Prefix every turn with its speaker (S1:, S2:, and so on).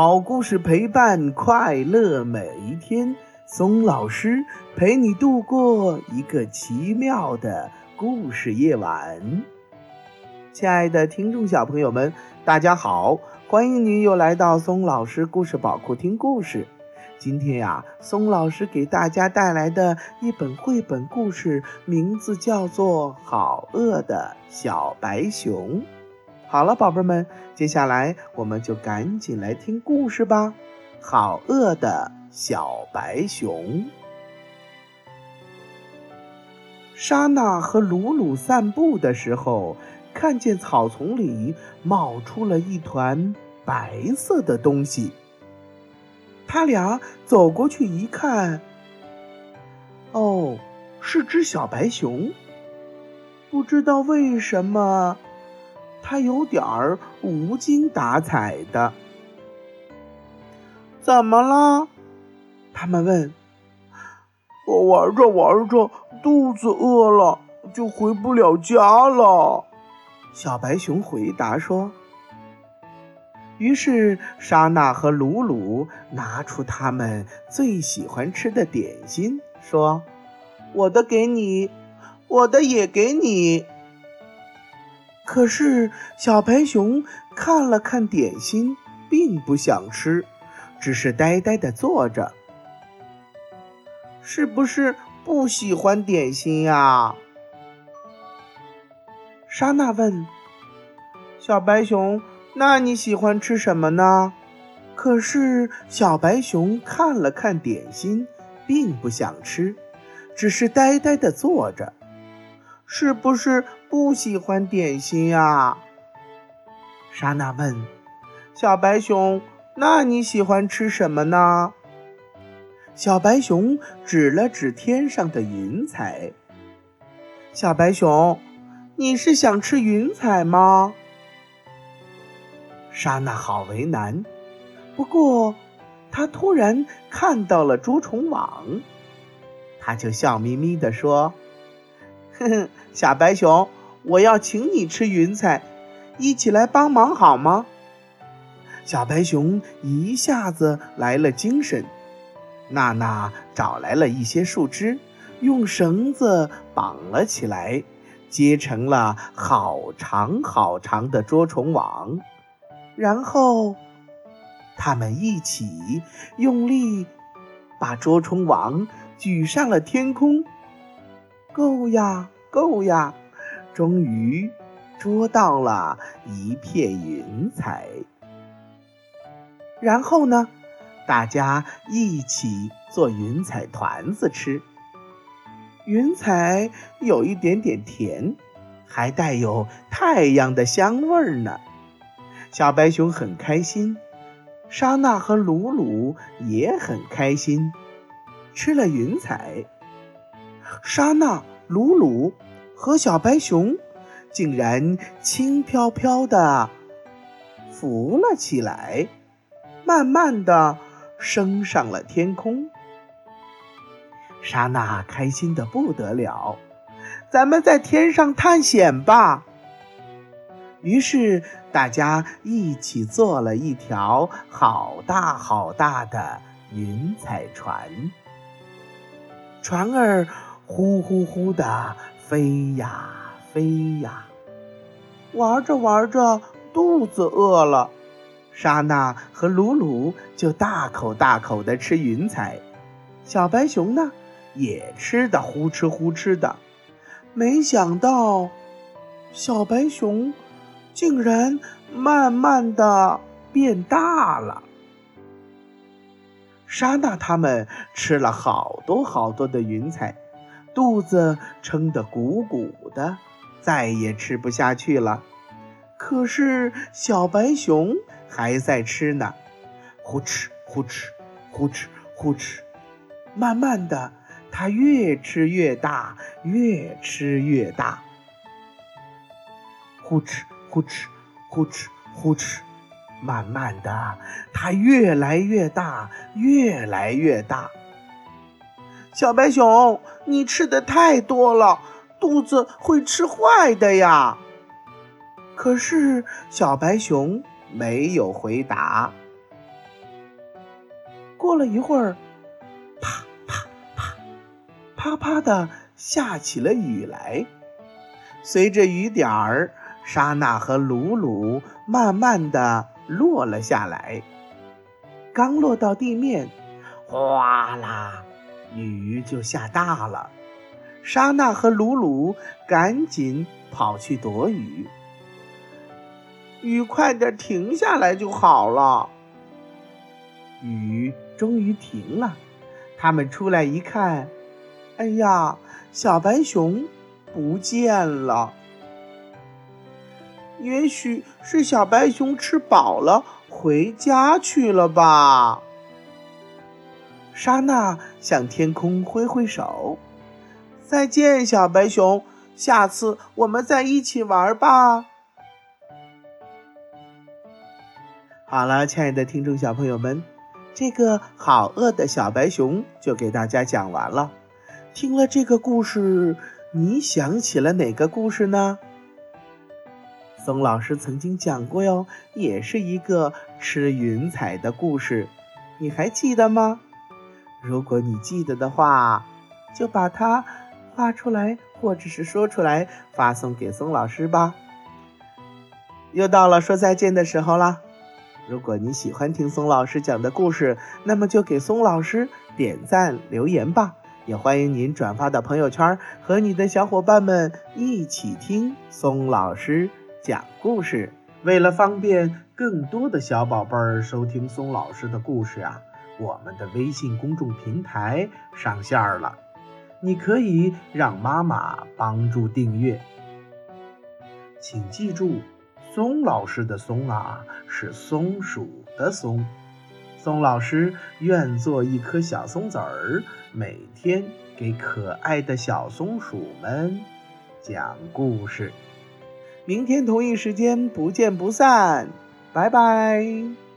S1: 好故事陪伴快乐每一天，松老师陪你度过一个奇妙的故事夜晚。亲爱的听众小朋友们，大家好，欢迎您又来到松老师故事宝库听故事。今天呀，松老师给大家带来的一本绘本故事，名字叫做《好饿的小白熊》。好了，宝贝们，接下来我们就赶紧来听故事吧。好饿的小白熊，莎娜和鲁鲁散步的时候，看见草丛里冒出了一团白色的东西。他俩走过去一看，哦，是只小白熊。不知道为什么。他有点儿无精打采的，怎么了？他们问。我玩着玩着，肚子饿了，就回不了家了。小白熊回答说。于是莎娜和鲁鲁拿出他们最喜欢吃的点心，说：“我的给你，我的也给你。”可是小白熊看了看点心，并不想吃，只是呆呆地坐着。是不是不喜欢点心呀？莎娜问。小白熊：“那你喜欢吃什么呢？”可是小白熊看了看点心，并不想吃，只是呆呆地坐着。是不是不喜欢点心呀？莎娜问。小白熊：“那你喜欢吃什么呢？”小白熊指了指天上的云彩。小白熊：“你是想吃云彩吗？”莎娜好为难，不过她突然看到了捉虫网，她就笑眯眯地说。哼哼，小白熊，我要请你吃云彩，一起来帮忙好吗？小白熊一下子来了精神。娜娜找来了一些树枝，用绳子绑了起来，结成了好长好长的捉虫网。然后，他们一起用力把捉虫网举上了天空。够呀，够呀！终于捉到了一片云彩。然后呢，大家一起做云彩团子吃。云彩有一点点甜，还带有太阳的香味儿呢。小白熊很开心，莎娜和鲁鲁也很开心，吃了云彩。莎娜、鲁鲁和小白熊竟然轻飘飘地浮了起来，慢慢地升上了天空。莎娜开心的不得了，咱们在天上探险吧！于是大家一起做了一条好大好大的云彩船，船儿。呼呼呼的飞呀飞呀，玩着玩着肚子饿了，莎娜和鲁鲁就大口大口的吃云彩，小白熊呢也吃的呼哧呼哧的。没想到，小白熊竟然慢慢的变大了。莎娜他们吃了好多好多的云彩。肚子撑得鼓鼓的，再也吃不下去了。可是小白熊还在吃呢，呼哧呼哧呼哧呼哧。慢慢的，它越吃越大，越吃越大。呼哧呼哧呼哧呼哧。慢慢的，它越来越大，越来越大。小白熊，你吃的太多了，肚子会吃坏的呀。可是小白熊没有回答。过了一会儿，啪啪啪，啪啪的下起了雨来。随着雨点儿，莎娜和鲁鲁慢慢的落了下来。刚落到地面，哗啦，雨就下大了。莎娜和鲁鲁赶紧跑去躲雨。雨快点停下来就好了。雨终于停了，他们出来一看，哎呀，小白熊不见了。也许是小白熊吃饱了回家去了吧。莎娜向天空挥挥手：“再见，小白熊，下次我们再一起玩吧。”好了，亲爱的听众小朋友们，这个好饿的小白熊就给大家讲完了。听了这个故事，你想起了哪个故事呢？松老师曾经讲过哟，也是一个吃云彩的故事，你还记得吗？如果你记得的话，就把它画出来，或者是说出来，发送给松老师吧。又到了说再见的时候了。如果你喜欢听松老师讲的故事，那么就给松老师点赞留言吧。也欢迎您转发到朋友圈，和你的小伙伴们一起听松老师讲故事。为了方便更多的小宝贝儿收听松老师的故事啊，我们的微信公众平台上线了，你可以让妈妈帮助订阅。请记住。松老师的“松”啊，是松鼠的“松”。松老师愿做一颗小松子儿，每天给可爱的小松鼠们讲故事。明天同一时间不见不散，拜拜。